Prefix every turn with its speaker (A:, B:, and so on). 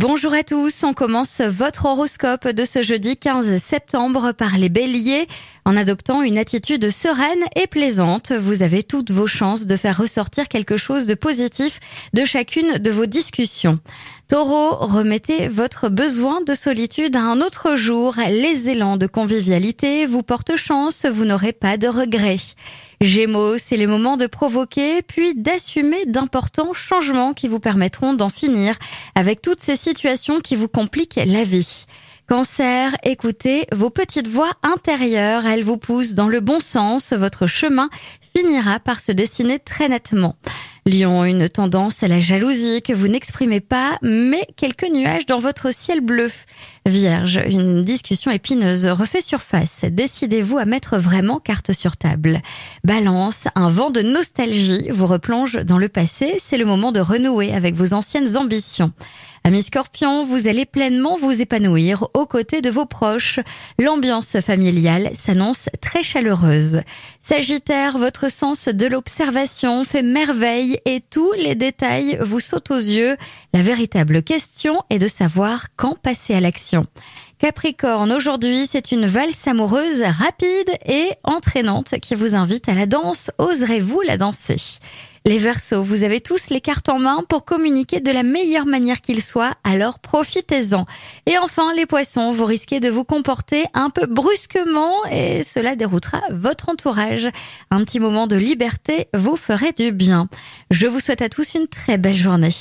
A: Bonjour à tous, on commence votre horoscope de ce jeudi 15 septembre par les béliers. En adoptant une attitude sereine et plaisante, vous avez toutes vos chances de faire ressortir quelque chose de positif de chacune de vos discussions. Taureau, remettez votre besoin de solitude à un autre jour. Les élans de convivialité vous portent chance, vous n'aurez pas de regrets. Gémeaux, c'est le moment de provoquer puis d'assumer d'importants changements qui vous permettront d'en finir avec toutes ces situations qui vous compliquent la vie. Cancer, écoutez vos petites voix intérieures, elles vous poussent dans le bon sens, votre chemin finira par se dessiner très nettement. Lion, une tendance à la jalousie que vous n'exprimez pas, mais quelques nuages dans votre ciel bleu. Vierge, une discussion épineuse refait surface. Décidez-vous à mettre vraiment carte sur table. Balance, un vent de nostalgie vous replonge dans le passé. C'est le moment de renouer avec vos anciennes ambitions. Amis scorpion, vous allez pleinement vous épanouir aux côtés de vos proches. L'ambiance familiale s'annonce très chaleureuse. Sagittaire, votre sens de l'observation fait merveille et tous les détails vous sautent aux yeux. La véritable question est de savoir quand passer à l'action. Capricorne, aujourd'hui, c'est une valse amoureuse rapide et entraînante qui vous invite à la danse. Oserez-vous la danser? Les Verseaux, vous avez tous les cartes en main pour communiquer de la meilleure manière qu'il soit, alors profitez-en. Et enfin, les Poissons, vous risquez de vous comporter un peu brusquement et cela déroutera votre entourage. Un petit moment de liberté vous ferait du bien. Je vous souhaite à tous une très belle journée.